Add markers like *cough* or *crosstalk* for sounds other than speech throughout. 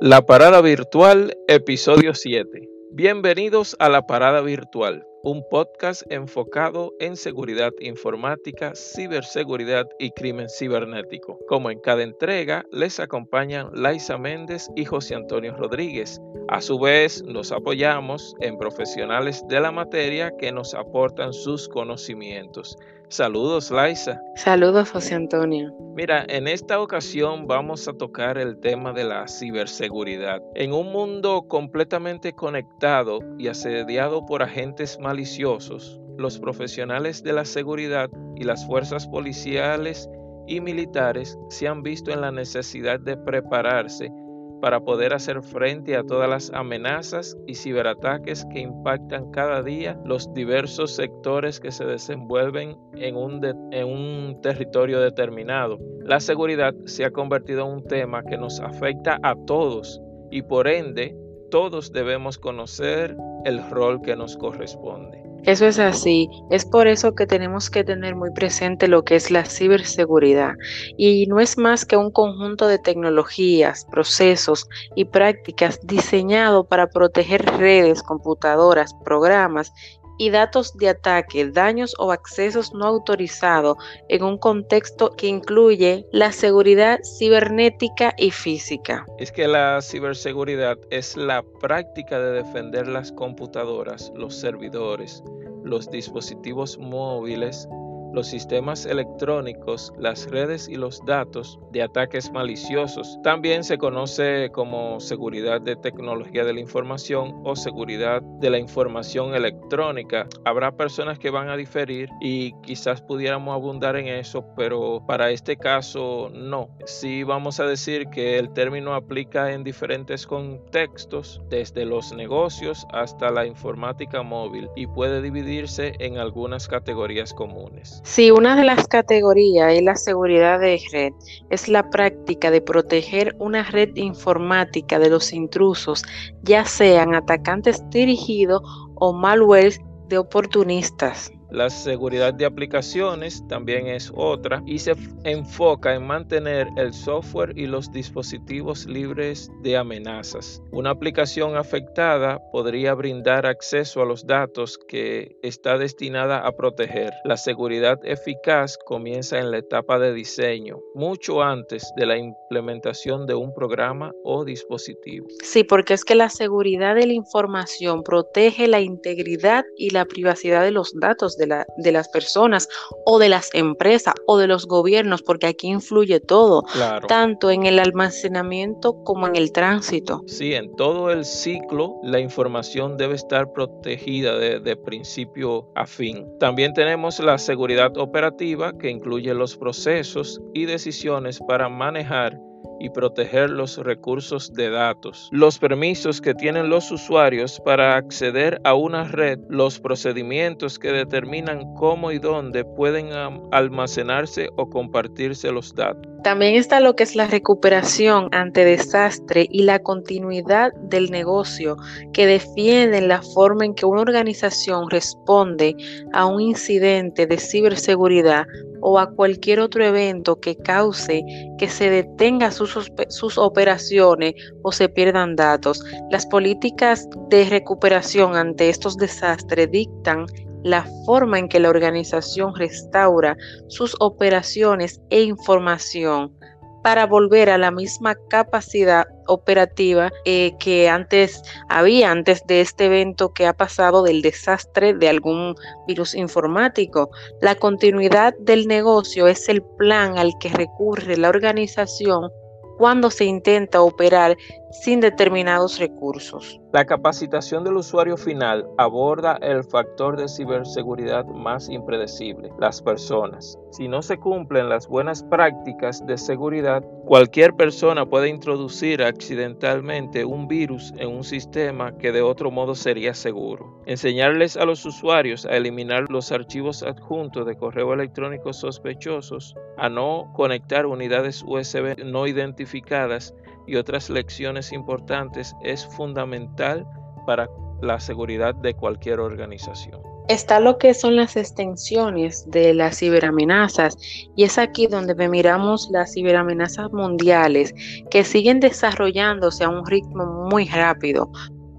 La Parada Virtual, episodio 7. Bienvenidos a La Parada Virtual, un podcast enfocado en seguridad informática, ciberseguridad y crimen cibernético. Como en cada entrega, les acompañan Laisa Méndez y José Antonio Rodríguez. A su vez, nos apoyamos en profesionales de la materia que nos aportan sus conocimientos. Saludos, Laisa. Saludos, José Antonio. Mira, en esta ocasión vamos a tocar el tema de la ciberseguridad. En un mundo completamente conectado y asediado por agentes maliciosos, los profesionales de la seguridad y las fuerzas policiales y militares se han visto en la necesidad de prepararse para poder hacer frente a todas las amenazas y ciberataques que impactan cada día los diversos sectores que se desenvuelven en un, territorio determinado. La seguridad se ha convertido en un tema que nos afecta a todos y por ende todos debemos conocer el rol que nos corresponde. Eso es así. Es por eso que tenemos que tener muy presente lo que es la ciberseguridad. Y no es más que un conjunto de tecnologías, procesos y prácticas diseñado para proteger redes, computadoras, programas y datos de ataque, daños o accesos no autorizados en un contexto que incluye la seguridad cibernética y física. Es que la ciberseguridad es la práctica de defender las computadoras, los servidores, los dispositivos móviles, los sistemas electrónicos, las redes y los datos de ataques maliciosos. También se conoce como seguridad de tecnología de la información o seguridad de la información electrónica. Habrá personas que van a diferir y quizás pudiéramos abundar en eso, pero para este caso no. Sí vamos a decir que el término aplica en diferentes contextos, desde los negocios hasta la informática móvil y puede dividirse en algunas categorías comunes. Sí, una de las categorías es la seguridad de red. Es la práctica de proteger una red informática de los intrusos, ya sean atacantes dirigidos o malware de oportunistas. La seguridad de aplicaciones también es otra y se enfoca en mantener el software y los dispositivos libres de amenazas. Una aplicación afectada podría brindar acceso a los datos que está destinada a proteger. La seguridad eficaz comienza en la etapa de diseño, mucho antes de la implementación de un programa o dispositivo. Sí, porque es que la seguridad de la información protege la integridad y la privacidad de los datos de, la, de las personas o de las empresas o de los gobiernos, porque aquí influye todo, tanto en el almacenamiento como en el tránsito. Sí, en todo el ciclo la información debe estar protegida de, de principio a fin. También tenemos la seguridad operativa que incluye los procesos y decisiones para manejar y proteger los recursos de datos, los permisos que tienen los usuarios para acceder a una red, los procedimientos que determinan cómo y dónde pueden almacenarse o compartirse los datos. También está lo que es la recuperación ante desastre y la continuidad del negocio que defienden la forma en que una organización responde a un incidente de ciberseguridad o a cualquier otro evento que cause que se detenga sus, operaciones o se pierdan datos. Las políticas de recuperación ante estos desastres dictan la forma en que la organización restaura sus operaciones e información para volver a la misma capacidad operativa eh, que antes había, antes de este evento que ha pasado del desastre de algún virus informático. La continuidad del negocio es el plan al que recurre la organización cuando se intenta operar sin determinados recursos. La capacitación del usuario final aborda el factor de ciberseguridad más impredecible, las personas. Si no se cumplen las buenas prácticas de seguridad, cualquier persona puede introducir accidentalmente un virus en un sistema que de otro modo sería seguro. Enseñarles a los usuarios a eliminar los archivos adjuntos de correo electrónico sospechosos, a no conectar unidades USB no identificadas y otras lecciones importantes es fundamental para la seguridad de cualquier organización. está lo que son las extensiones de las ciberamenazas y es aquí donde miramos las ciberamenazas mundiales que siguen desarrollándose a un ritmo muy rápido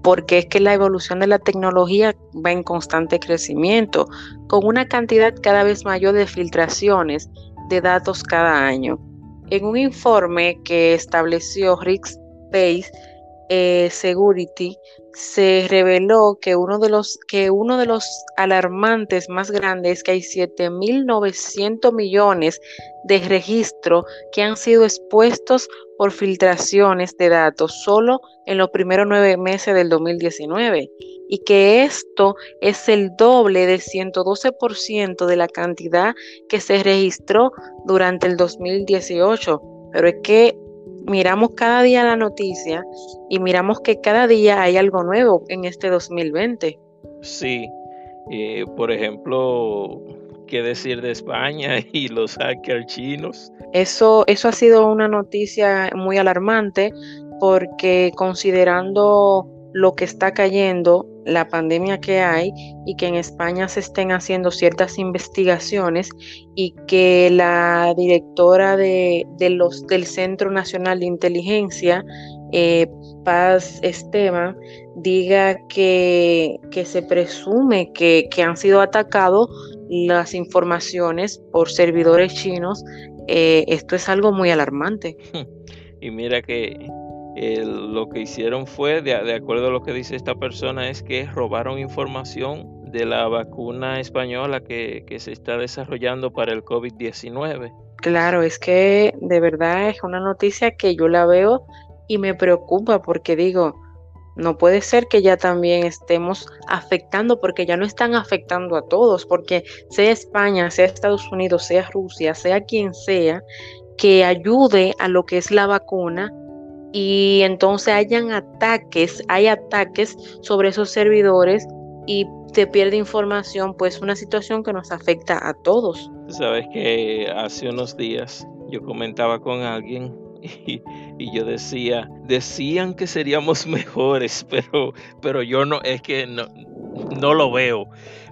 porque es que la evolución de la tecnología va en constante crecimiento con una cantidad cada vez mayor de filtraciones de datos cada año. En un informe que estableció Rick Space eh, Security se reveló que uno de los que uno de los alarmantes más grandes es que hay 7.900 millones de registros que han sido expuestos por filtraciones de datos solo en los primeros nueve meses del 2019 y que esto es el doble del 112% de la cantidad que se registró durante el 2018. Pero es que miramos cada día la noticia y miramos que cada día hay algo nuevo en este 2020. Sí, eh, por ejemplo, ¿qué decir de España *laughs* y los hackers chinos? Eso, eso ha sido una noticia muy alarmante porque considerando lo que está cayendo, la pandemia que hay y que en España se estén haciendo ciertas investigaciones y que la directora de, los, del Centro Nacional de Inteligencia, eh, Paz Esteban, diga que, se presume que, que, han sido atacados las informaciones por servidores chinos. Eh, esto es algo muy alarmante. *laughs* Y mira que lo que hicieron fue, de, acuerdo a lo que dice esta persona, es que robaron información de la vacuna española que, que se está desarrollando para el COVID-19. Claro, es que de verdad es una noticia que yo la veo y me preocupa porque digo, no puede ser que ya también estemos afectando, porque ya no están afectando a todos, porque sea España, sea Estados Unidos, sea Rusia, sea quien sea, que ayude a lo que es la vacuna, y entonces hayan ataques, hay ataques sobre esos servidores y se pierde información, pues una situación que nos afecta a todos. Sabes que hace unos días yo comentaba con alguien *laughs* y, yo decía, decían que seríamos *laughs* mejores, pero, pero yo no, es que no, no lo veo,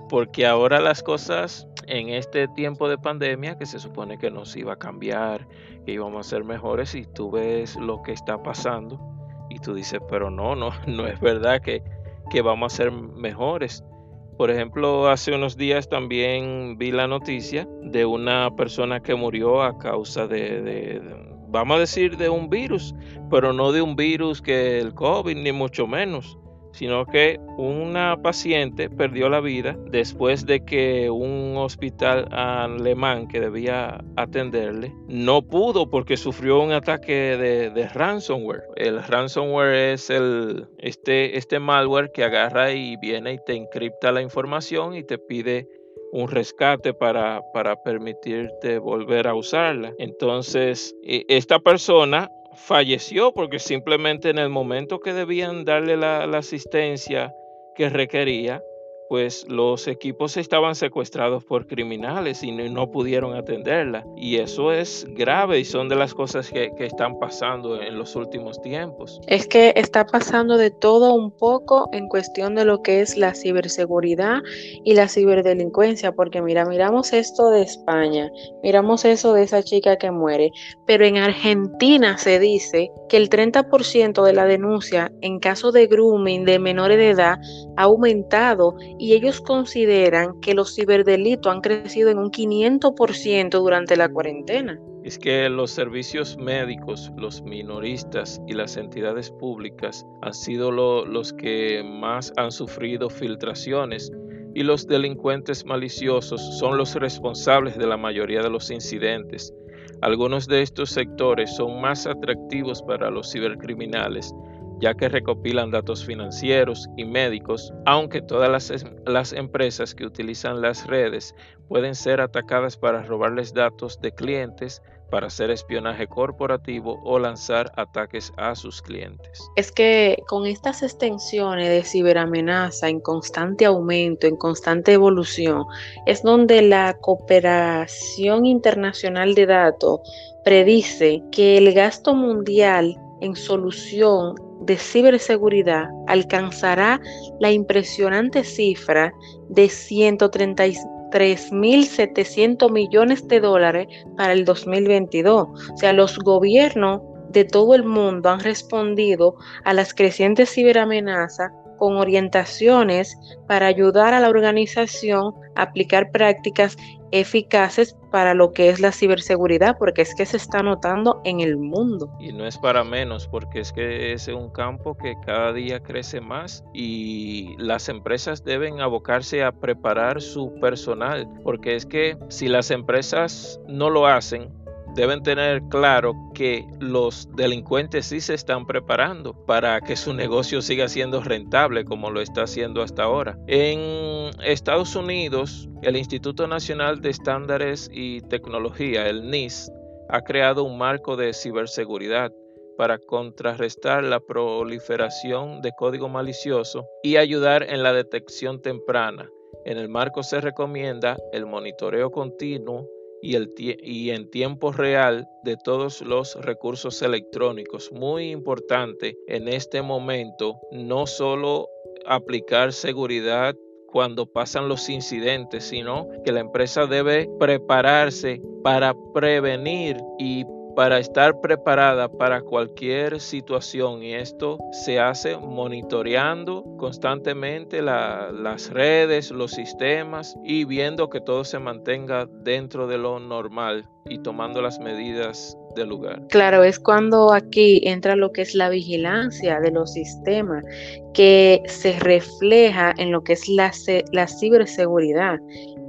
porque ahora las cosas en este tiempo de pandemia que se supone que nos iba a cambiar, que íbamos a ser mejores y tú ves lo que está pasando y tú dices, pero no, no, *laughs* no es verdad que, que vamos a ser mejores. Por ejemplo, hace unos días también vi la noticia de una persona que murió a causa de, de, vamos a decir, de un virus, pero no de un virus que el COVID, ni mucho menos, sino que una paciente perdió la vida después de que un hospital alemán que debía atenderle no pudo porque sufrió un ataque de, ransomware. El ransomware es el, este, este malware que agarra y viene y te encripta la información y te pide un rescate para, para permitirte volver a usarla. Entonces, e, esta persona falleció porque simplemente en el momento que debían darle la, asistencia que requería, pues los equipos estaban secuestrados por criminales y no, pudieron atenderla. Y eso es grave y son de las cosas que, que, están pasando en los últimos tiempos. Es que está pasando de todo un poco en cuestión de lo que es la ciberseguridad y la ciberdelincuencia, porque mira, miramos esto de España, miramos eso de esa chica que muere, pero en Argentina se dice que el 30% de la denuncia en caso de grooming de menores de edad ha aumentado y ellos consideran que los ciberdelitos han crecido en un 500% durante la cuarentena. Es que los servicios médicos, los minoristas y las entidades públicas han sido los que más han sufrido filtraciones y los delincuentes maliciosos son los responsables de la mayoría de los incidentes. Algunos de estos sectores son más atractivos para los cibercriminales ya que recopilan datos financieros y médicos, aunque todas las, las, empresas que utilizan las redes pueden ser atacadas para robarles datos de clientes, para hacer espionaje corporativo o lanzar ataques a sus clientes. Es que con estas extensiones de ciberamenaza en constante aumento, en constante evolución, es donde la cooperación internacional de datos predice que el gasto mundial en solución de ciberseguridad alcanzará la impresionante cifra de 133.700 millones de dólares para el 2022. O sea, los gobiernos de todo el mundo han respondido a las crecientes ciberamenazas con orientaciones para ayudar a la organización a aplicar prácticas eficaces para lo que es la ciberseguridad, porque es que se está notando en el mundo. Y no es para menos, porque es que es un campo que cada día crece más y las empresas deben abocarse a preparar su personal, porque es que si las empresas no lo hacen, deben tener claro que los delincuentes sí se están preparando para que su negocio siga siendo rentable como lo está haciendo hasta ahora. En Estados Unidos, el Instituto Nacional de Estándares y Tecnología, el NIST, ha creado un marco de ciberseguridad para contrarrestar la proliferación de código malicioso y ayudar en la detección temprana. En el marco se recomienda el monitoreo continuo y, el y en tiempo real de todos los recursos electrónicos. Muy importante en este momento no solo aplicar seguridad cuando pasan los incidentes, sino que la empresa debe prepararse para prevenir y para estar preparada para cualquier situación y esto se hace monitoreando constantemente las redes, los sistemas y viendo que todo se mantenga dentro de lo normal y tomando las medidas del lugar. Claro, es cuando aquí entra lo que es la vigilancia de los sistemas, que se refleja en lo que es la, la ciberseguridad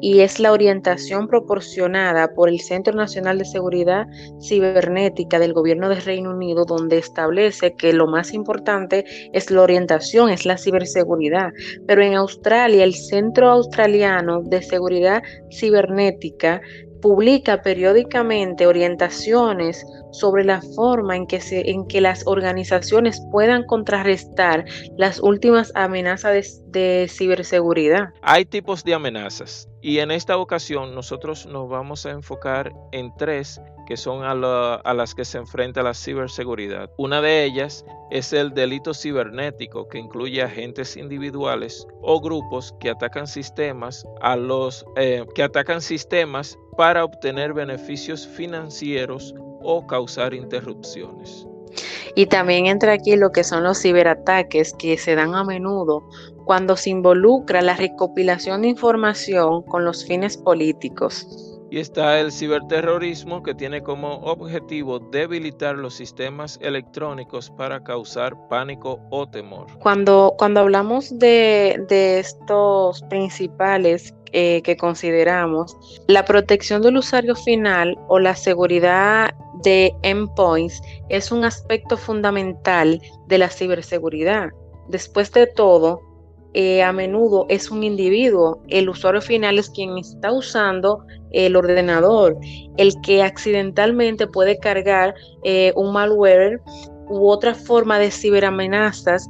y es la orientación proporcionada por el Centro Nacional de Seguridad Cibernética del Gobierno de Reino Unido, donde establece que lo más importante es la orientación, es la ciberseguridad. Pero en Australia, el Centro Australiano de Seguridad Cibernética publica periódicamente orientaciones sobre la forma en que, se, en que las organizaciones puedan contrarrestar las últimas amenazas de, ciberseguridad. Hay tipos de amenazas y en esta ocasión nosotros nos vamos a enfocar en tres que son a, las que se enfrenta la ciberseguridad. Una de ellas es el delito cibernético que incluye agentes individuales o grupos que atacan sistemas a los eh, que atacan sistemas para obtener beneficios financieros o causar interrupciones. Y también entra aquí lo que son los ciberataques que se dan a menudo cuando se involucra la recopilación de información con los fines políticos. Y está el ciberterrorismo que tiene como objetivo debilitar los sistemas electrónicos para causar pánico o temor. Cuando, cuando hablamos de, de estos principales eh, que consideramos, la protección del usuario final o la seguridad de endpoints es un aspecto fundamental de la ciberseguridad. Después de todo, eh, a menudo es un individuo, el usuario final es quien está usando el ordenador, el que accidentalmente puede cargar eh, un malware u otra forma de ciberamenazas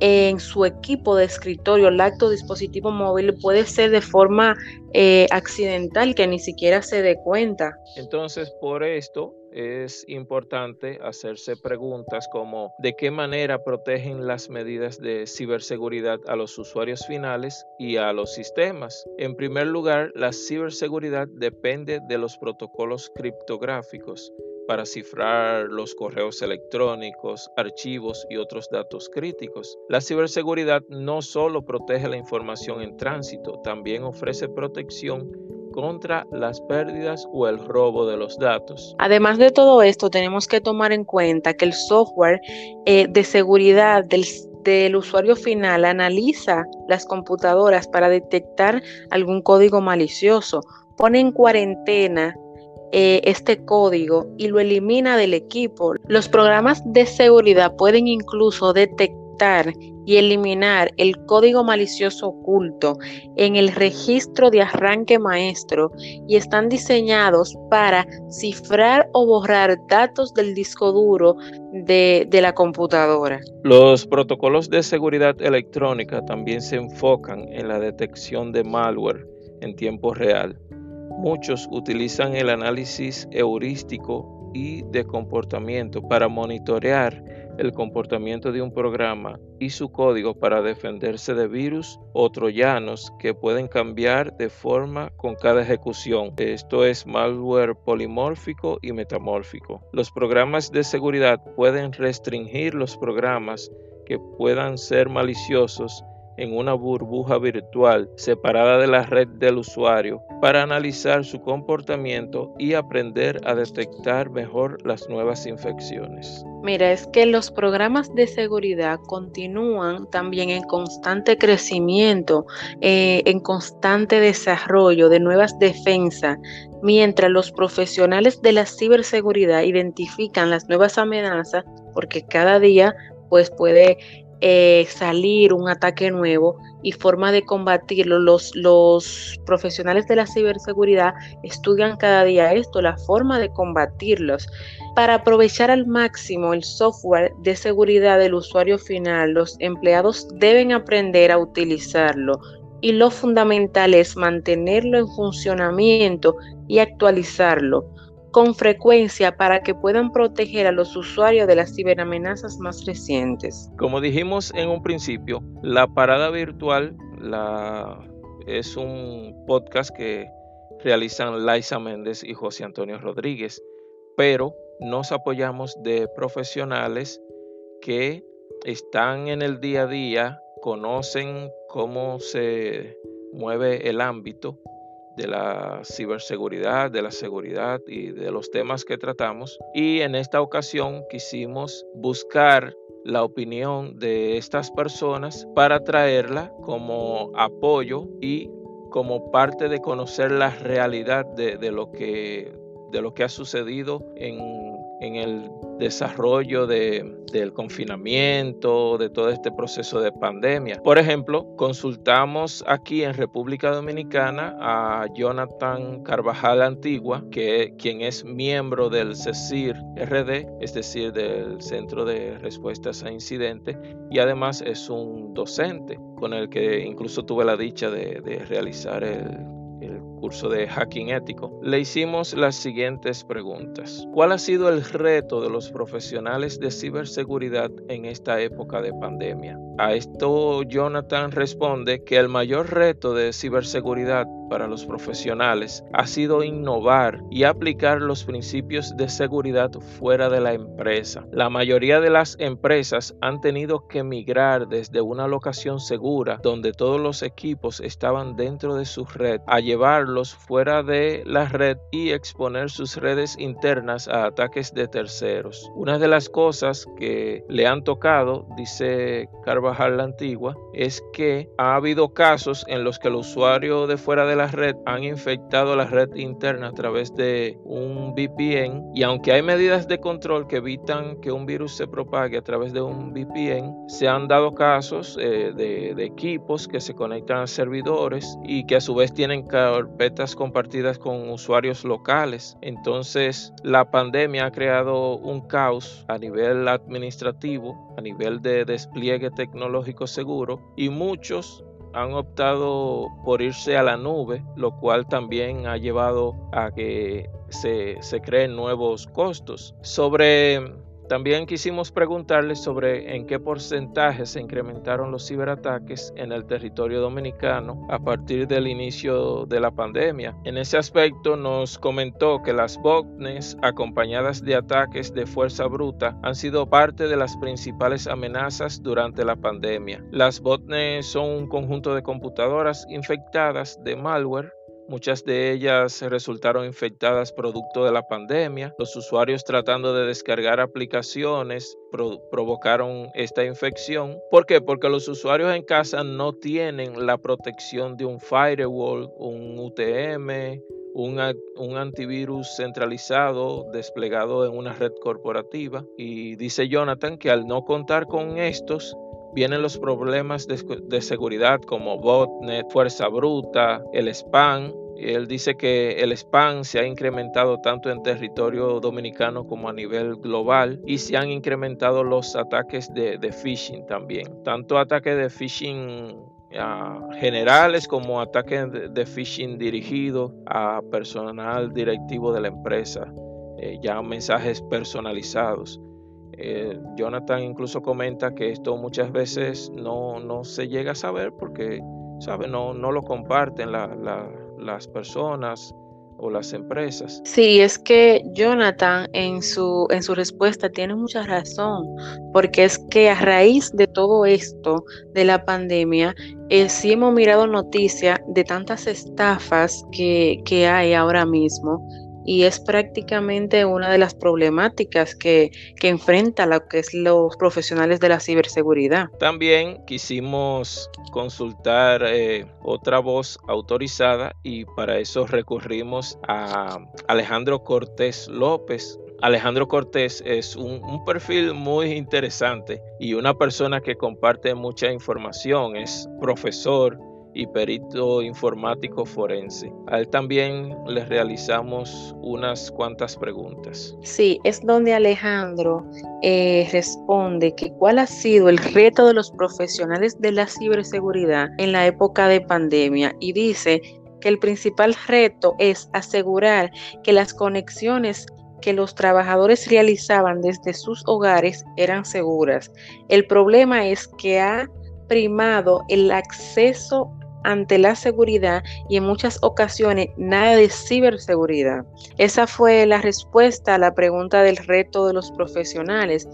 en su equipo de escritorio, lacto dispositivo móvil, puede ser de forma eh, accidental que ni siquiera se dé cuenta. Entonces, por esto, es importante hacerse preguntas como de qué manera protegen las medidas de ciberseguridad a los usuarios finales y a los sistemas. En primer lugar, la ciberseguridad depende de los protocolos criptográficos para cifrar los correos electrónicos, archivos y otros datos críticos. La ciberseguridad no solo protege la información en tránsito, también ofrece protección contra las pérdidas o el robo de los datos. Además de todo esto, tenemos que tomar en cuenta que el software eh, de seguridad del, usuario final analiza las computadoras para detectar algún código malicioso, pone en cuarentena eh, este código y lo elimina del equipo. Los programas de seguridad pueden incluso detectar y eliminar el código malicioso oculto en el registro de arranque maestro y están diseñados para cifrar o borrar datos del disco duro de, de la computadora. Los protocolos de seguridad electrónica también se enfocan en la detección de malware en tiempo real. Muchos utilizan el análisis heurístico y de comportamiento para monitorear el comportamiento de un programa y su código para defenderse de virus o troyanos que pueden cambiar de forma con cada ejecución. Esto es malware polimórfico y metamórfico. Los programas de seguridad pueden restringir los programas que puedan ser maliciosos en una burbuja virtual separada de la red del usuario para analizar su comportamiento y aprender a detectar mejor las nuevas infecciones. Mira, es que los programas de seguridad continúan también en constante crecimiento, eh, en constante desarrollo de nuevas defensas, mientras los profesionales de la ciberseguridad identifican las nuevas amenazas, porque cada día pues puede eh, salir un ataque nuevo y forma de combatirlo. Los, los profesionales de la ciberseguridad estudian cada día esto, la forma de combatirlos. Para aprovechar al máximo el software de seguridad del usuario final, los empleados deben aprender a utilizarlo y lo fundamental es mantenerlo en funcionamiento y actualizarlo con frecuencia para que puedan proteger a los usuarios de las ciberamenazas más recientes. Como dijimos en un principio, la parada virtual es un podcast que realizan Laisa Méndez y José Antonio Rodríguez, pero nos apoyamos de profesionales que están en el día a día, conocen cómo se mueve el ámbito de la ciberseguridad, de la seguridad y de los temas que tratamos. Y en esta ocasión quisimos buscar la opinión de estas personas para traerla como apoyo y como parte de conocer la realidad de, de lo, que, de lo que ha sucedido en en el desarrollo del confinamiento, de todo este proceso de pandemia. Por ejemplo, consultamos aquí en República Dominicana a Jonathan Carvajal Antigua, que, quien es miembro del CECIR RD, es decir, del Centro de Respuestas a Incidentes, y además es un docente con el que incluso tuve la dicha de, de realizar el curso de hacking ético, le hicimos las siguientes preguntas. ¿Cuál ha sido el reto de los profesionales de ciberseguridad en esta época de pandemia? A esto Jonathan responde que el mayor reto de ciberseguridad para los profesionales ha sido innovar y aplicar los principios de seguridad fuera de la empresa. La mayoría de las empresas han tenido que migrar desde una locación segura donde todos los equipos estaban dentro de su red a llevarlos fuera de la red y exponer sus redes internas a ataques de terceros. Una de las cosas que le han tocado, dice Carvajal la Antigua, es que ha habido casos en los que el usuario de fuera de la red han infectado la red interna a través de un VPN y aunque hay medidas de control que evitan que un virus se propague a través de un VPN, se han dado casos eh, de, de equipos que se conectan a servidores y que a su vez tienen carpetas compartidas con usuarios locales. Entonces la pandemia ha creado un caos a nivel administrativo, a nivel de despliegue tecnológico seguro y muchos han optado por irse a la nube, lo cual también ha llevado a que se, se creen nuevos costos. Sobre también quisimos preguntarles sobre en qué porcentaje se incrementaron los ciberataques en el territorio dominicano a partir del inicio de la pandemia. En ese aspecto nos comentó que las botnets acompañadas de ataques de fuerza bruta han sido parte de las principales amenazas durante la pandemia. Las botnets son un conjunto de computadoras infectadas de malware Muchas de ellas resultaron infectadas producto de la pandemia. Los usuarios tratando de descargar aplicaciones provocaron esta infección. ¿Por qué? Porque los usuarios en casa no tienen la protección de un firewall, un UTM, un, antivirus centralizado desplegado en una red corporativa. Y dice Jonathan que al no contar con estos, vienen los problemas de, seguridad como botnet, fuerza bruta, el spam él dice que el spam se ha incrementado tanto en territorio dominicano como a nivel global y se han incrementado los ataques de, phishing también. Tanto ataques de phishing ah, generales como ataques de, phishing dirigidos a personal directivo de la empresa, eh, ya mensajes personalizados. Eh, Jonathan incluso comenta que esto muchas veces no, no se llega a saber porque, ¿sabe? No, no lo comparten las personas o las empresas. Sí, es que Jonathan en su, en su respuesta tiene mucha razón, porque es que a raíz de todo esto, de la pandemia, eh, sí hemos mirado noticias de tantas estafas que, que hay ahora mismo y es prácticamente una de las problemáticas que, que enfrenta lo que es los profesionales de la ciberseguridad. También quisimos consultar eh, otra voz autorizada y para eso recurrimos a Alejandro Cortés López, Alejandro Cortés es un, un, perfil muy interesante y una persona que comparte mucha información, es profesor y perito informático forense. A él también le realizamos unas cuantas preguntas. Sí, es donde Alejandro eh, responde que cuál ha sido el reto de los profesionales de la ciberseguridad en la época de pandemia y dice que el principal reto es asegurar que las conexiones que los trabajadores realizaban desde sus hogares eran seguras. El problema es que ha primado el acceso ante la seguridad y en muchas ocasiones nada de ciberseguridad. Esa fue la respuesta a la pregunta del reto de los profesionales,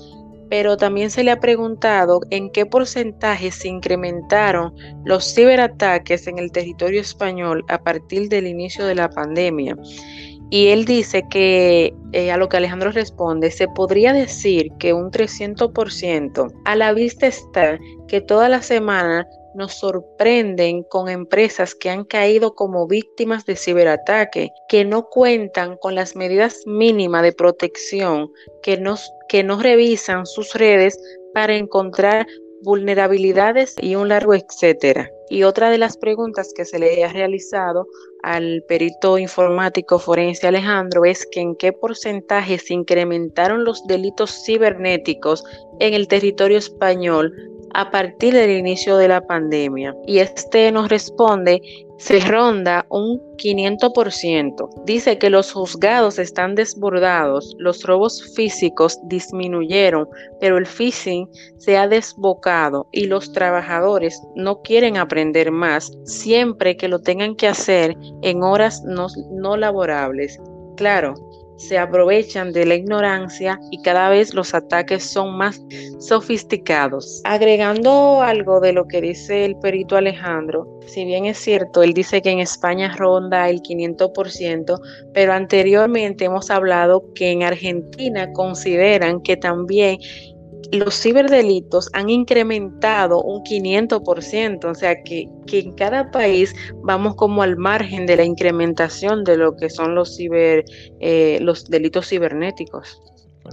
pero también se le ha preguntado en qué porcentaje se incrementaron los ciberataques en el territorio español a partir del inicio de la pandemia. Y él dice que, eh, a lo que Alejandro responde, se podría decir que un 300%. A la vista está que toda la semana nos sorprenden con empresas que han caído como víctimas de ciberataque, que no cuentan con las medidas mínimas de protección, que, que no revisan sus redes para encontrar vulnerabilidades y un largo etcétera. Y otra de las preguntas que se le ha realizado al perito informático forense Alejandro es que en qué porcentaje se incrementaron los delitos cibernéticos en el territorio español a partir del inicio de la pandemia. Y este nos responde, se ronda un 500%. Dice que los juzgados están desbordados, los robos físicos disminuyeron, pero el phishing se ha desbocado y los trabajadores no quieren aprender más siempre que lo tengan que hacer en horas no, no laborables. Claro, se aprovechan de la ignorancia y cada vez los ataques son más sofisticados. Agregando algo de lo que dice el perito Alejandro, si bien es cierto, él dice que en España ronda el 500%, pero anteriormente hemos hablado que en Argentina consideran que también los ciberdelitos han incrementado un 500%, o sea que, que, en cada país vamos como al margen de la incrementación de lo que son los, ciber, eh, los delitos cibernéticos.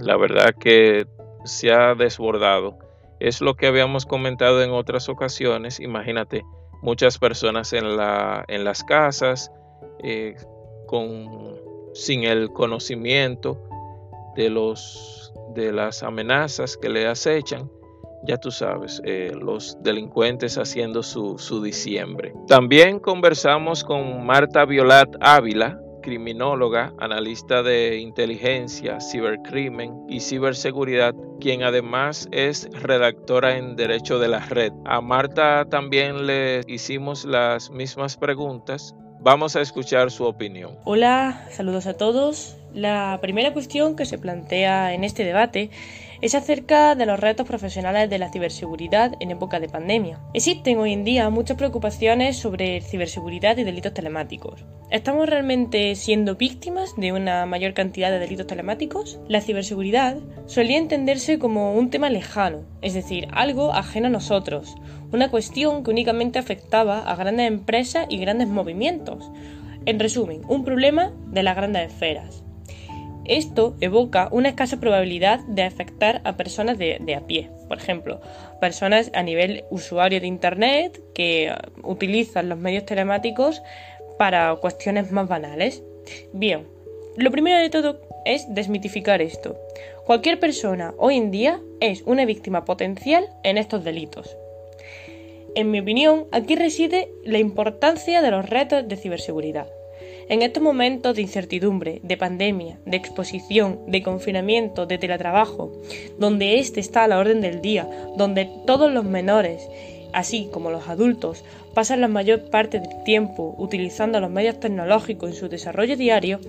La verdad que se ha desbordado. Es lo que habíamos comentado en otras ocasiones. Imagínate, muchas personas en, la, en las casas eh, con, sin el conocimiento de los de las amenazas que le acechan, ya tú sabes, eh, los delincuentes haciendo su, su diciembre. También conversamos con Marta Violat Ávila, criminóloga, analista de inteligencia, cibercrimen y ciberseguridad, quien además es redactora en Derecho de la Red. A Marta también le hicimos las mismas preguntas. Vamos a escuchar su opinión. Hola, saludos a todos. La primera cuestión que se plantea en este debate es acerca de los retos profesionales de la ciberseguridad en época de pandemia. Existen hoy en día muchas preocupaciones sobre ciberseguridad y delitos telemáticos. ¿Estamos realmente siendo víctimas de una mayor cantidad de delitos telemáticos? La ciberseguridad solía entenderse como un tema lejano, es decir, algo ajeno a nosotros, una cuestión que únicamente afectaba a grandes empresas y grandes movimientos. En resumen, un problema de las grandes esferas. Esto evoca una escasa probabilidad de afectar a personas de, a pie. Por ejemplo, personas a nivel usuario de Internet que uh, utilizan los medios telemáticos para cuestiones más banales. Bien, lo primero de todo es desmitificar esto. Cualquier persona hoy en día es una víctima potencial en estos delitos. En mi opinión, aquí reside la importancia de los retos de ciberseguridad. En estos momentos de incertidumbre, de pandemia, de exposición, de confinamiento, de teletrabajo, donde este está a la orden del día, donde todos los menores, así como los adultos, pasan la mayor parte del tiempo utilizando los medios tecnológicos en su desarrollo diario,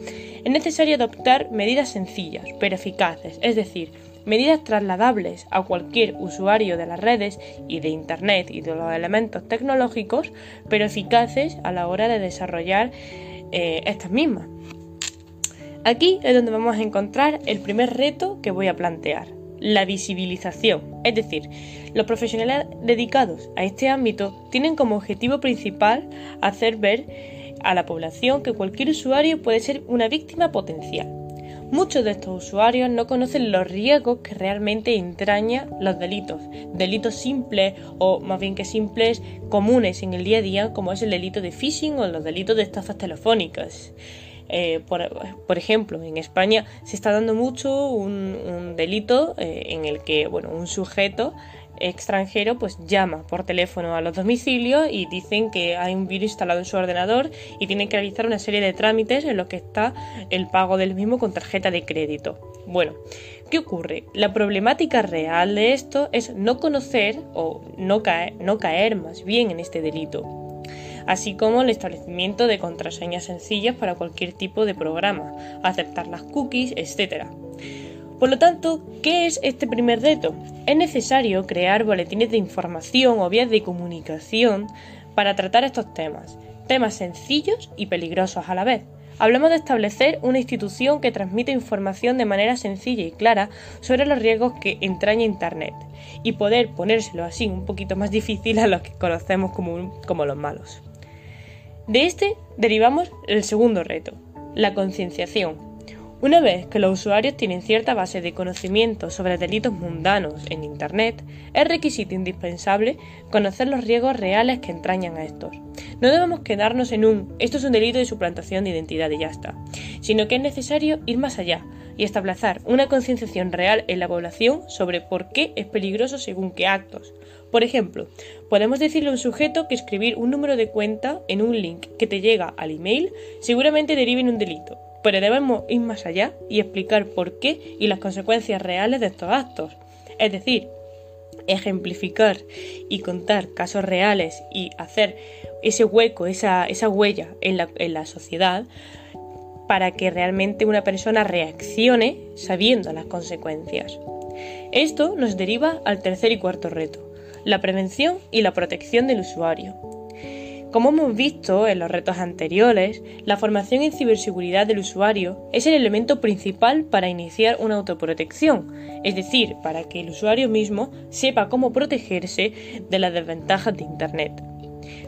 es necesario adoptar medidas sencillas, pero eficaces, es decir, medidas trasladables a cualquier usuario de las redes y de Internet y de los elementos tecnológicos, pero eficaces a la hora de desarrollar eh, estas mismas. Aquí es donde vamos a encontrar el primer reto que voy a plantear, la visibilización. Es decir, los profesionales dedicados a este ámbito tienen como objetivo principal hacer ver a la población que cualquier usuario puede ser una víctima potencial Muchos de estos usuarios no conocen los riesgos que realmente entraña los delitos, delitos simples o más bien que simples comunes en el día a día como es el delito de phishing o los delitos de estafas telefónicas. Eh, por, ejemplo, en España se está dando mucho un, delito eh, en el que bueno, un sujeto extranjero pues llama por teléfono a los domicilios y dicen que hay un virus instalado en su ordenador y tienen que realizar una serie de trámites en los que está el pago del mismo con tarjeta de crédito. Bueno, ¿qué ocurre? La problemática real de esto es no conocer o no caer, no caer más bien en este delito, así como el establecimiento de contraseñas sencillas para cualquier tipo de programa, aceptar las cookies, etc. Por lo tanto, ¿qué es este primer reto? Es necesario crear boletines de información o vías de comunicación para tratar estos temas, temas sencillos y peligrosos a la vez. Hablamos de establecer una institución que transmite información de manera sencilla y clara sobre los riesgos que entraña Internet y poder ponérselo así un poquito más *laughs* difícil a los que conocemos como, como los malos. De este derivamos el segundo reto, la concienciación, una vez que los usuarios tienen cierta base de conocimiento sobre delitos mundanos en Internet, es requisito indispensable conocer los riesgos reales que entrañan a estos. No debemos quedarnos en un esto es un delito de suplantación de identidad y ya está, sino que es necesario ir más allá y establecer una concienciación real en la población sobre por qué es peligroso según qué actos. Por ejemplo, podemos decirle a un sujeto que escribir un número de cuenta en un link que te llega al email seguramente derive en un delito pero debemos ir más allá y explicar por qué y las consecuencias reales de estos actos. Es decir, ejemplificar y contar casos reales y hacer ese hueco, esa, huella en la, en la sociedad para que realmente una persona reaccione sabiendo las consecuencias. Esto nos deriva al tercer y cuarto reto, la prevención y la protección del usuario. Como hemos visto en los retos anteriores, la formación en ciberseguridad del usuario es el elemento principal para iniciar una autoprotección, es decir, para que el usuario mismo sepa cómo protegerse de las desventajas de Internet.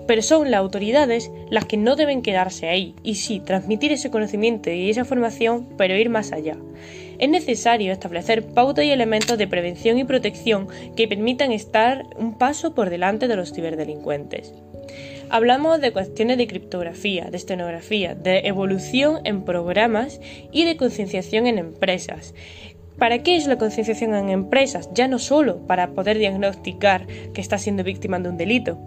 Pero son las autoridades las que no deben quedarse ahí y sí transmitir ese conocimiento y esa formación, pero ir más allá. Es necesario establecer pautas y elementos de prevención y protección que permitan estar un paso por delante de los ciberdelincuentes. Hablamos de cuestiones de criptografía, de estenografía, de evolución en programas y de concienciación en empresas. ¿Para qué es la concienciación en empresas? Ya no solo para poder diagnosticar que está siendo víctima de un delito,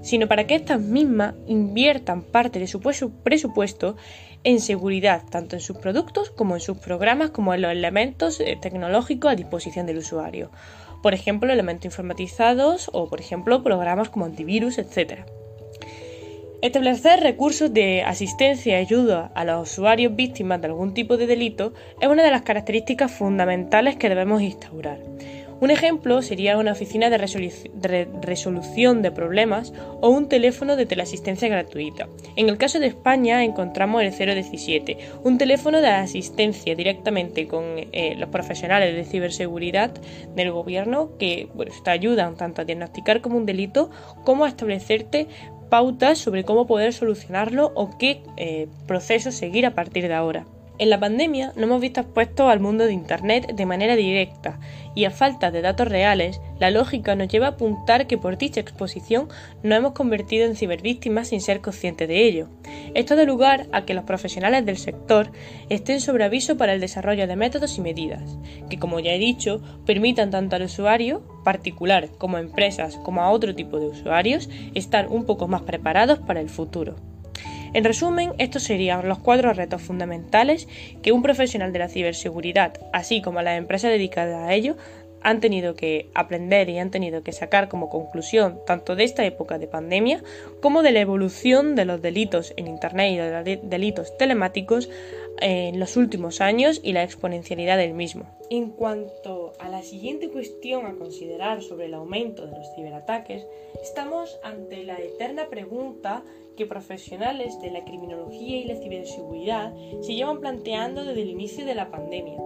sino para que estas mismas inviertan parte de su presupuesto en seguridad, tanto en sus productos como en sus programas, como en los elementos eh, tecnológicos a disposición del usuario. Por ejemplo, elementos informatizados o, por ejemplo, programas como antivirus, etc. Establecer recursos de asistencia y ayuda a los usuarios víctimas de algún tipo de delito es una de las características fundamentales que debemos instaurar. Un ejemplo sería una oficina de, resolución de problemas o un teléfono de teleasistencia gratuita. En el caso de España encontramos el 017, un teléfono de asistencia directamente con eh, los profesionales de ciberseguridad del gobierno que te ayudan tanto a diagnosticar como un delito como a establecerte pautas sobre cómo poder solucionarlo o qué eh, proceso seguir a partir de ahora. En la pandemia nos hemos visto expuestos al mundo de Internet de manera directa y a falta de datos reales, la lógica nos lleva a apuntar que por dicha exposición nos hemos convertido en cibervíctimas sin ser conscientes de ello. Esto da lugar a que los profesionales del sector estén sobre aviso para el desarrollo de métodos y medidas, que como ya he dicho, permitan tanto al usuario particular como a empresas como a otro tipo de usuarios estar un poco más preparados para el futuro. En resumen, estos serían los cuatro retos fundamentales que un profesional de la ciberseguridad, así como las empresas dedicadas a ello, han tenido que aprender y han tenido que sacar como conclusión tanto de esta época de pandemia como de la evolución de los delitos en Internet y de los delitos telemáticos en los últimos años y la exponencialidad del mismo. En cuanto a la siguiente cuestión a considerar sobre el aumento de los ciberataques, estamos ante la eterna pregunta que profesionales de la criminología y la ciberseguridad se llevan planteando desde el inicio de la pandemia.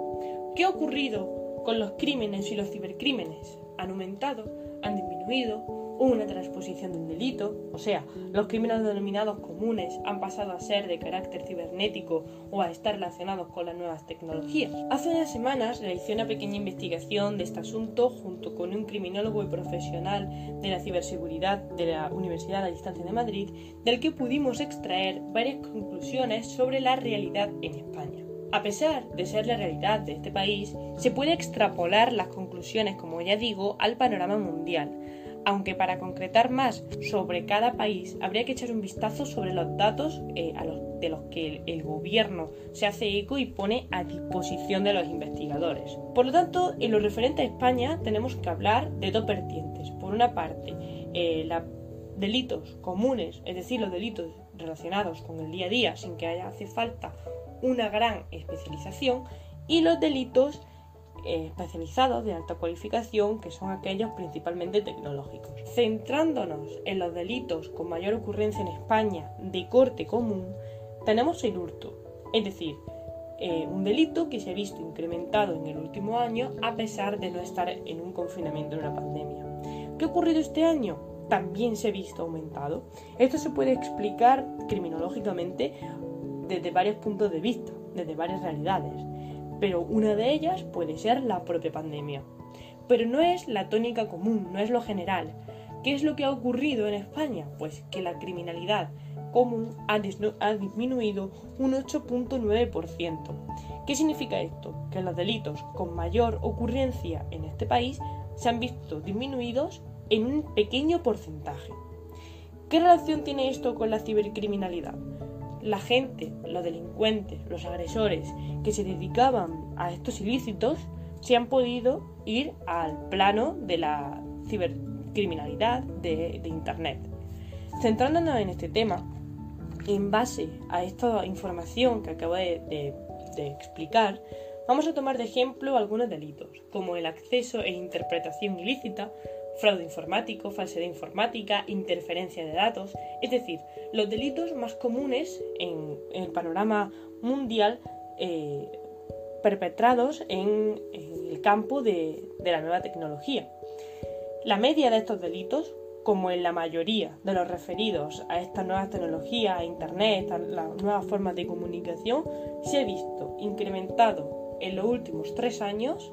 ¿Qué ha ocurrido con los crímenes y los cibercrímenes. Han aumentado, han disminuido, una transposición de un delito, o sea, los crímenes denominados comunes han pasado a ser de carácter cibernético o a estar relacionados con las nuevas tecnologías. Hace unas semanas realicé una pequeña investigación de este asunto junto con un criminólogo y profesional de la ciberseguridad de la Universidad a Distancia de Madrid, del que pudimos extraer varias conclusiones sobre la realidad en España. A pesar de ser la realidad de este país, se puede extrapolar las conclusiones, como ya digo, al panorama mundial, aunque para concretar más sobre cada país habría que echar un vistazo sobre los datos eh, de los que el, gobierno se hace eco y pone a disposición de los investigadores. Por lo tanto, en lo referente a España tenemos que hablar de dos vertientes. Por una parte, eh, los delitos comunes, es decir, los delitos relacionados con el día a día sin que haya hace falta una gran especialización y los delitos especializados de alta cualificación, que son aquellos principalmente tecnológicos. Centrándonos en los delitos con mayor ocurrencia en España de corte común, tenemos el hurto, es decir, eh, un delito que se ha visto incrementado en el último año a pesar de no estar en un confinamiento en una pandemia. ¿Qué ha ocurrido este año? También se ha visto aumentado. Esto se puede explicar criminológicamente desde varios puntos de vista, desde varias realidades, pero una de ellas puede ser la propia pandemia. Pero no es la tónica común, no es lo general. ¿Qué es lo que ha ocurrido en España? Pues que la criminalidad común ha, disminuido un 8.9%. ¿Qué significa esto? Que los delitos con mayor ocurrencia en este país se han visto disminuidos en un pequeño porcentaje. ¿Qué relación tiene esto con la cibercriminalidad? La gente, los delincuentes, los agresores que se dedicaban a estos ilícitos se han podido ir al plano de la cibercriminalidad de, Internet. Centrándonos en este tema, en base a esta información que acabo de explicar, vamos a tomar de ejemplo algunos delitos, como el acceso e interpretación ilícita, fraude informático, falsedad informática, interferencia de datos, es decir, los delitos más comunes en, el panorama mundial eh, perpetrados en, el campo de, la nueva tecnología. La media de estos delitos, como en la mayoría de los referidos a estas nuevas tecnologías, a Internet, a las nuevas formas de comunicación, se ha visto incrementado en los últimos tres años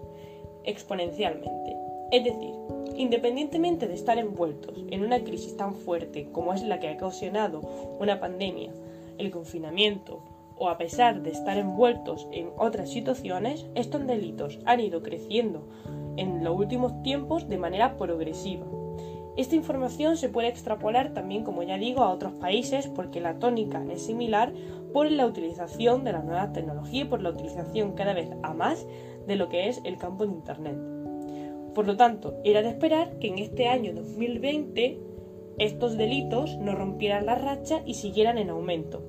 exponencialmente. Es decir, Independientemente de estar envueltos en una crisis tan fuerte como es la que ha ocasionado una pandemia, el confinamiento o a pesar de estar envueltos en otras situaciones, estos delitos han ido creciendo en los últimos tiempos de manera progresiva. Esta información se puede extrapolar también, como ya digo, a otros países porque la tónica es similar por la utilización de la nueva tecnología y por la utilización cada vez a más de lo que es el campo de Internet. Por lo tanto, era de esperar que en este año 2020 estos delitos no rompieran la racha y siguieran en aumento.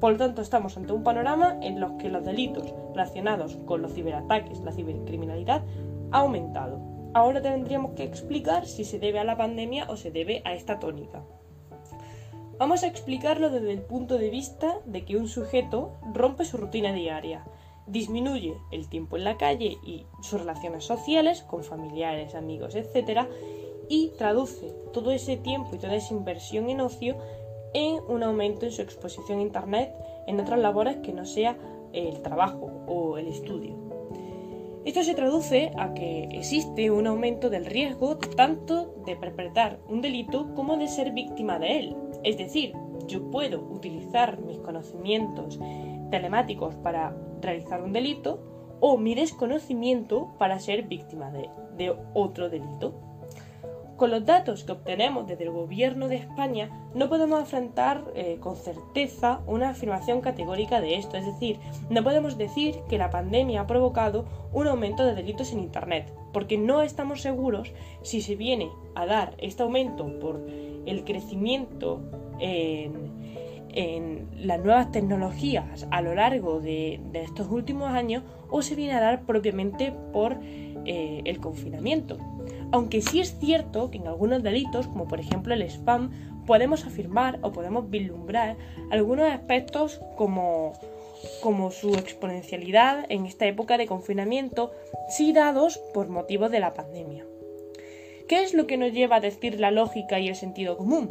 Por lo tanto, estamos ante un panorama en los que los delitos relacionados con los ciberataques, la cibercriminalidad, ha aumentado. Ahora tendríamos que explicar si se debe a la pandemia o se debe a esta tónica. Vamos a explicarlo desde el punto de vista de que un sujeto rompe su rutina diaria, disminuye el tiempo en la calle y sus relaciones sociales con familiares, amigos, etc. y traduce todo ese tiempo y toda esa inversión en ocio en un aumento en su exposición a Internet en otras labores que no sea el trabajo o el estudio. Esto se traduce a que existe un aumento del riesgo tanto de perpetrar un delito como de ser víctima de él. Es decir, yo puedo utilizar mis conocimientos telemáticos para realizar un delito o mi desconocimiento para ser víctima de, otro delito. Con los datos que obtenemos desde el gobierno de España no podemos afrontar eh, con certeza una afirmación categórica de esto, es decir, no podemos decir que la pandemia ha provocado un aumento de delitos en Internet, porque no estamos seguros si se viene a dar este aumento por el crecimiento en, las nuevas tecnologías a lo largo de, estos últimos años o se viene a dar propiamente por eh, el confinamiento. Aunque sí es cierto que en algunos delitos, como por ejemplo el spam, podemos afirmar o podemos vislumbrar algunos aspectos como, como su exponencialidad en esta época de confinamiento, sí dados por motivos de la pandemia. ¿Qué es lo que nos lleva a decir la lógica y el sentido común?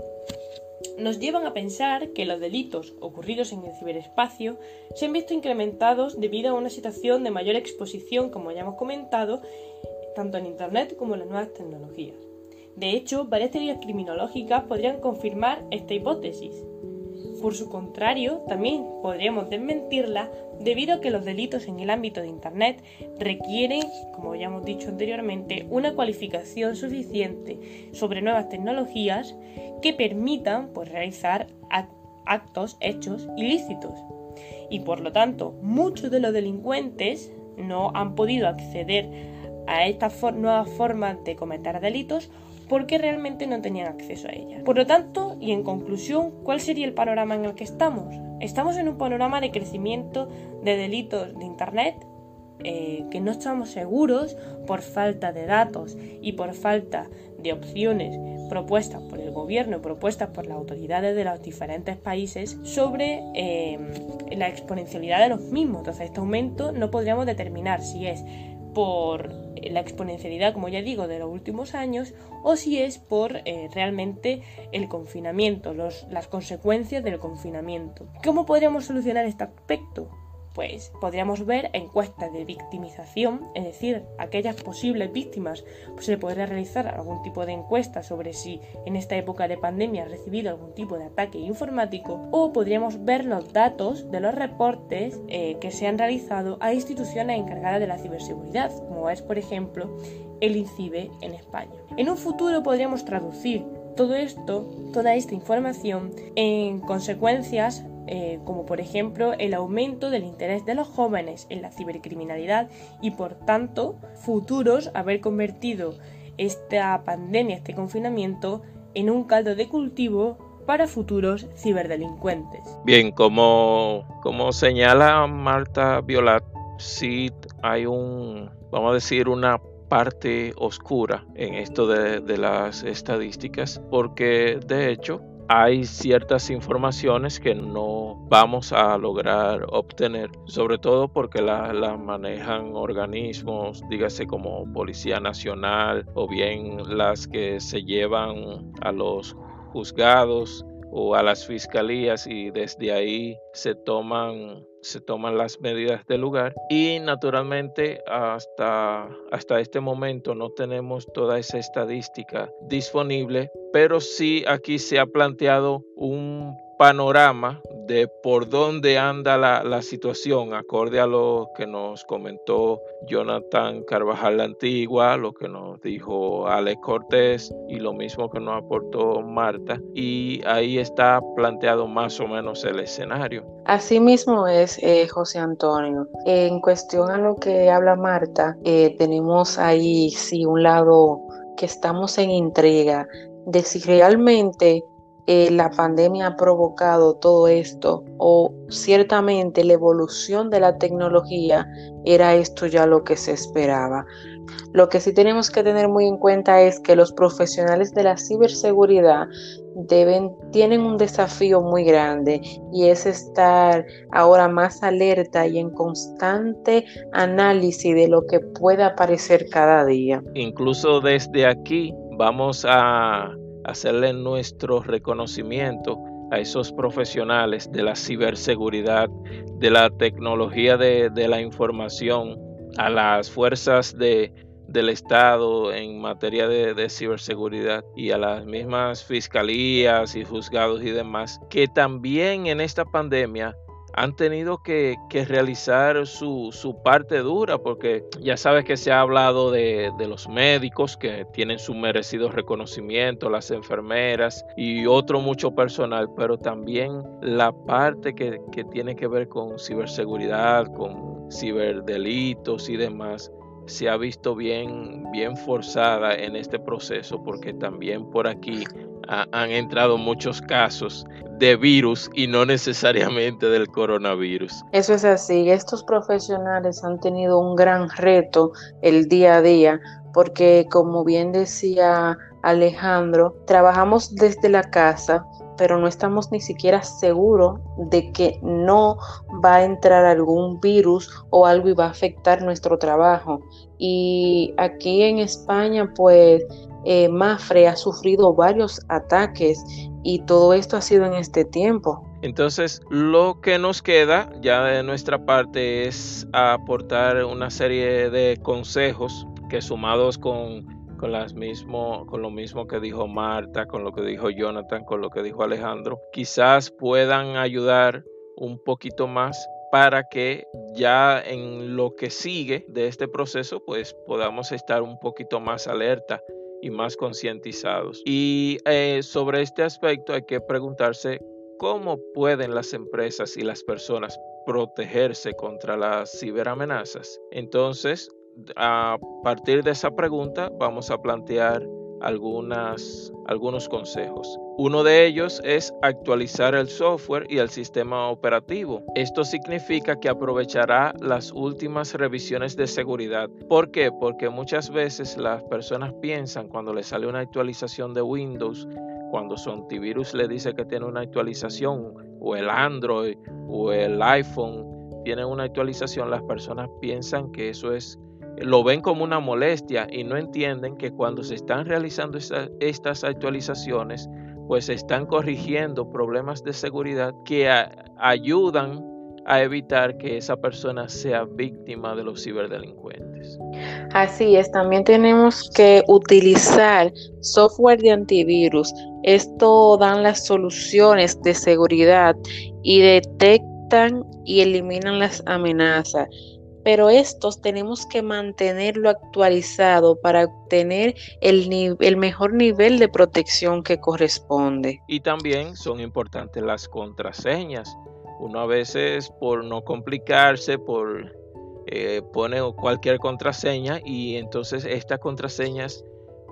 Nos llevan a pensar que los delitos ocurridos en el ciberespacio se han visto incrementados debido a una situación de mayor exposición, como ya hemos comentado, tanto en Internet como en las nuevas tecnologías. De hecho, varias teorías criminológicas podrían confirmar esta hipótesis. Por su contrario, también podríamos desmentirla debido a que los delitos en el ámbito de Internet requieren, como ya hemos dicho anteriormente, una cualificación suficiente sobre nuevas tecnologías que permitan pues, realizar actos, hechos ilícitos. Y por lo tanto, muchos de los delincuentes no han podido acceder a estas nuevas formas de cometer delitos porque realmente no tenían acceso a ellas. Por lo tanto, y en conclusión, ¿cuál sería el panorama en el que estamos? Estamos en un panorama de crecimiento de delitos de Internet eh, que no estamos seguros por falta de datos y por falta de opciones propuestas por el gobierno propuestas por las autoridades de los diferentes países sobre eh, la exponencialidad de los mismos. Entonces, este aumento no podríamos determinar si es por la exponencialidad, como ya digo, de los últimos años, o si es por eh, realmente el confinamiento, las consecuencias del confinamiento. ¿Cómo podríamos solucionar este aspecto? Pues podríamos ver encuestas de victimización, es decir, aquellas posibles víctimas, pues se podría realizar algún tipo de encuesta sobre si en esta época de pandemia ha recibido algún tipo de ataque informático, o podríamos ver los datos de los reportes eh, que se han realizado a instituciones encargadas de la ciberseguridad, como es por ejemplo el INCIBE en España. En un futuro podríamos traducir todo esto, toda esta información en consecuencias eh, como por ejemplo el aumento del interés de los jóvenes en la cibercriminalidad y por tanto futuros haber convertido esta pandemia, este confinamiento, en un caldo de cultivo para futuros ciberdelincuentes. Bien, como, como señala Marta Violat, sí hay un, vamos a decir, una parte oscura en esto de, de las estadísticas, porque de hecho hay ciertas informaciones que no vamos a lograr obtener, sobre todo porque las la manejan organismos, dígase como Policía Nacional o bien las que se llevan a los juzgados o a las fiscalías y desde ahí se toman se toman las medidas del lugar y naturalmente hasta, hasta este momento no tenemos toda esa estadística disponible, pero sí aquí se ha planteado un panorama de por dónde anda la, situación, acorde a lo que nos comentó Jonathan Carvajal la Antigua, lo que nos dijo Alex Cortés y lo mismo que nos aportó Marta. Y ahí está planteado más o menos el escenario. Así mismo es, eh, José Antonio. En cuestión a lo que habla Marta, eh, tenemos ahí sí un lado que estamos en intriga de si realmente eh, la pandemia ha provocado todo esto o ciertamente la evolución de la tecnología era esto ya lo que se esperaba. Lo que sí tenemos que tener muy en cuenta es que los profesionales de la ciberseguridad tienen un desafío muy grande y es estar ahora más alerta y en constante análisis de lo que pueda aparecer cada día. Incluso desde aquí vamos a hacerle nuestro reconocimiento a esos profesionales de la ciberseguridad, de la tecnología de, la información, a las fuerzas de, del Estado en materia de, de, ciberseguridad y a las mismas fiscalías y juzgados y demás, que también en esta pandemia han tenido que, realizar su, parte dura, porque ya sabes que se ha hablado de, los médicos que tienen su merecido reconocimiento, las enfermeras y otro mucho personal, pero también la parte que, que tiene que ver con ciberseguridad, con ciberdelitos y demás se ha visto bien, bien forzada en este proceso porque también por aquí han entrado muchos casos de virus y no necesariamente del coronavirus. Eso es así. Estos profesionales han tenido un gran reto el día a día porque como bien decía Alejandro, trabajamos desde la casa, pero no estamos ni siquiera seguros de que no va a entrar algún virus o algo y va a afectar nuestro trabajo. Y aquí en España, pues eh, Mafre ha sufrido varios ataques y todo esto ha sido en este tiempo. Entonces, lo que nos queda ya de nuestra parte es aportar una serie de consejos que sumados con, con, lo mismo que dijo Marta, con lo que dijo Jonathan, con lo que dijo Alejandro, quizás puedan ayudar un poquito más para que ya en lo que sigue de este proceso pues podamos estar un poquito más alerta y más concientizados. Y eh, sobre este aspecto hay que preguntarse cómo pueden las empresas y las personas protegerse contra las ciberamenazas. Entonces, a partir de esa pregunta vamos a plantear algunas, algunos consejos. Uno de ellos es actualizar el software y el sistema operativo. Esto significa que aprovechará las últimas revisiones de seguridad. ¿Por qué? Porque muchas veces las personas piensan cuando les sale una actualización de Windows, cuando su antivirus le dice que tiene una actualización, o el Android o el iPhone tienen una actualización, las personas piensan que eso es lo ven como una molestia y no entienden que cuando se están realizando estas actualizaciones, pues se están corrigiendo problemas de seguridad que ayudan a evitar que esa persona sea víctima de los ciberdelincuentes. Así es, también tenemos que utilizar software de antivirus. Esto dan las soluciones de seguridad y detectan y eliminan las amenazas pero estos tenemos que mantenerlo actualizado para obtener el, mejor nivel de protección que corresponde. Y también son importantes las contraseñas. Uno a veces por no complicarse, por eh, pone cualquier contraseña y entonces estas contraseñas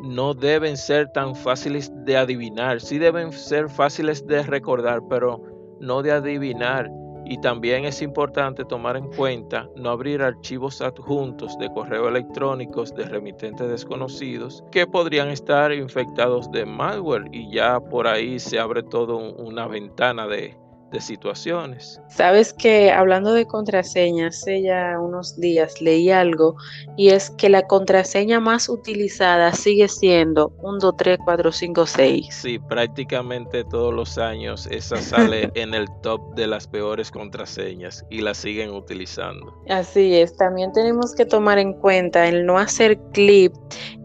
no deben ser tan fáciles de adivinar. Sí deben ser fáciles de recordar, pero no de adivinar y también es importante tomar en cuenta no abrir archivos adjuntos de correo electrónicos de remitentes desconocidos que podrían estar infectados de malware. Y ya por ahí se abre todo una ventana de, de situaciones. Sabes que hablando de contraseñas, hace ya unos días leí algo y es que la contraseña más utilizada sigue siendo 1, 2, 3, 4, 5, 6. Sí, prácticamente todos los años esa sale *laughs* en el top de las peores contraseñas y la siguen utilizando. Así es, también tenemos que tomar en cuenta el no hacer clip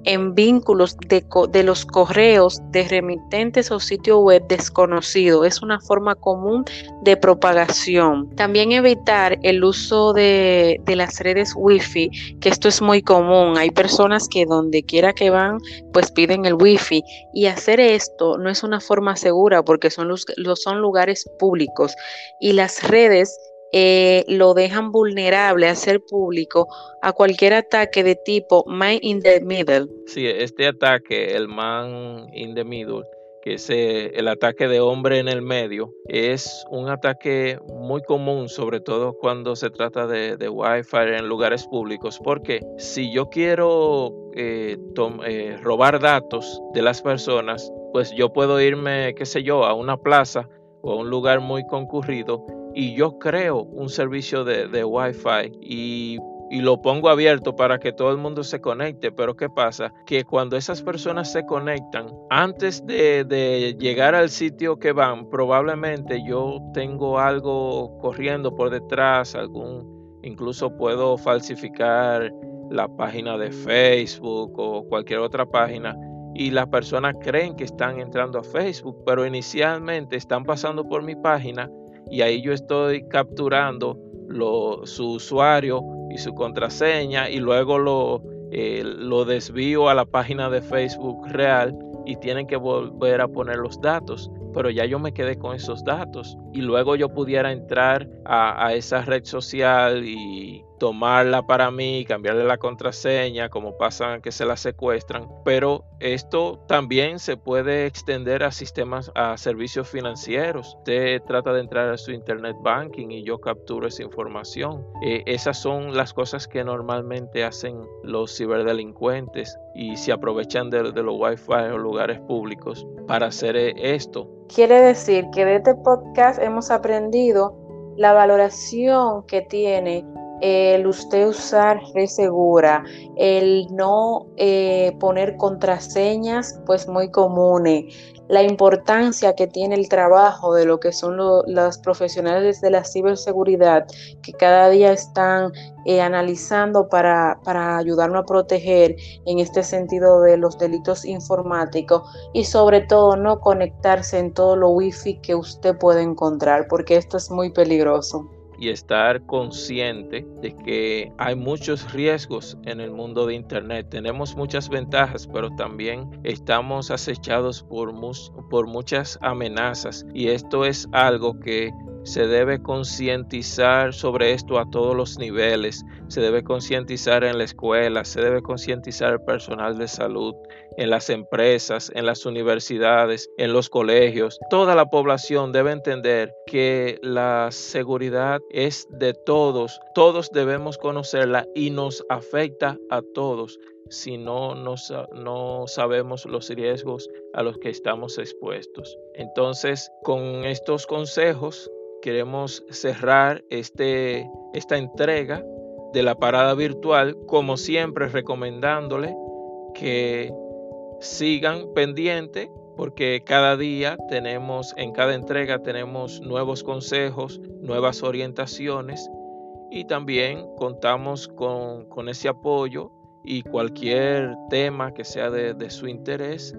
en vínculos de, los correos de remitentes o sitio web desconocido. Es una forma común de propagación. También evitar el uso de, de las redes wifi, que esto es muy común. Hay personas que donde quiera que van, pues piden el wifi. Y hacer esto no es una forma segura porque son, los, son lugares públicos. Y las redes eh, lo dejan vulnerable a ser público a cualquier ataque de tipo man in the middle. Sí, este ataque, el man in the middle, que es eh, el ataque de hombre en el medio, es un ataque muy común, sobre todo cuando se trata de, de Wi-Fi en lugares públicos, porque si yo quiero eh, robar datos de las personas, pues yo puedo irme, qué sé yo, a una plaza o a un lugar muy concurrido y yo creo un servicio de, de Wi-Fi y, y, lo pongo abierto para que todo el mundo se conecte. Pero ¿qué pasa? Que cuando esas personas se conectan, antes de, de llegar al sitio que van, probablemente yo tengo algo corriendo por detrás, algún, incluso puedo falsificar la página de Facebook o cualquier otra página y las personas creen que están entrando a Facebook, pero inicialmente están pasando por mi página y ahí yo estoy capturando su usuario y su contraseña y luego lo, eh, lo desvío a la página de Facebook real y tienen que volver a poner los datos. Pero ya yo me quedé con esos datos. Y luego yo pudiera entrar a, a esa red social y tomarla para mí, cambiarle la contraseña, como pasa que se la secuestran, pero esto también se puede extender a sistemas, a servicios financieros. Usted trata de entrar a su internet banking y yo capturo esa información. Eh, esas son las cosas que normalmente hacen los ciberdelincuentes y se aprovechan de, de los wifi o lugares públicos para hacer eh, esto. Quiere decir que de este podcast hemos aprendido la valoración que tiene el usted usar red segura, el no eh, poner contraseñas pues muy comunes, la importancia que tiene el trabajo de lo que son los profesionales de la ciberseguridad que cada día están eh, analizando para, para ayudarnos a proteger en este sentido de los delitos informáticos y sobre todo no conectarse en todo lo wifi que usted puede encontrar porque esto es muy peligroso y estar consciente de que hay muchos riesgos en el mundo de Internet. Tenemos muchas ventajas, pero también estamos acechados por, por muchas amenazas y esto es algo que se debe concientizar sobre esto a todos los niveles, se debe concientizar en la escuela, se debe concientizar el personal de salud, en las empresas, en las universidades, en los colegios. Toda la población debe entender que la seguridad es de todos, todos debemos conocerla y nos afecta a todos si no, no sabemos los riesgos a los que estamos expuestos. Entonces, con estos consejos queremos cerrar este, esta entrega de la parada virtual, como siempre recomendándole que sigan pendiente porque cada día tenemos, en cada entrega tenemos nuevos consejos, nuevas orientaciones y también contamos con, ese apoyo y cualquier tema que sea de, de su interés,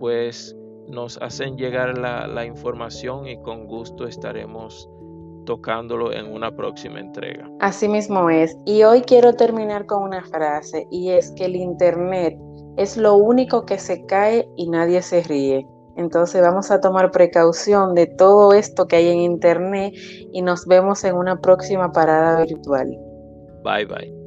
pues nos hacen llegar la, información y con gusto estaremos tocándolo en una próxima entrega. Así mismo es. Y hoy quiero terminar con una frase y es que el Internet es lo único que se cae y nadie se ríe. Entonces vamos a tomar precaución de todo esto que hay en Internet y nos vemos en una próxima parada virtual. Bye bye.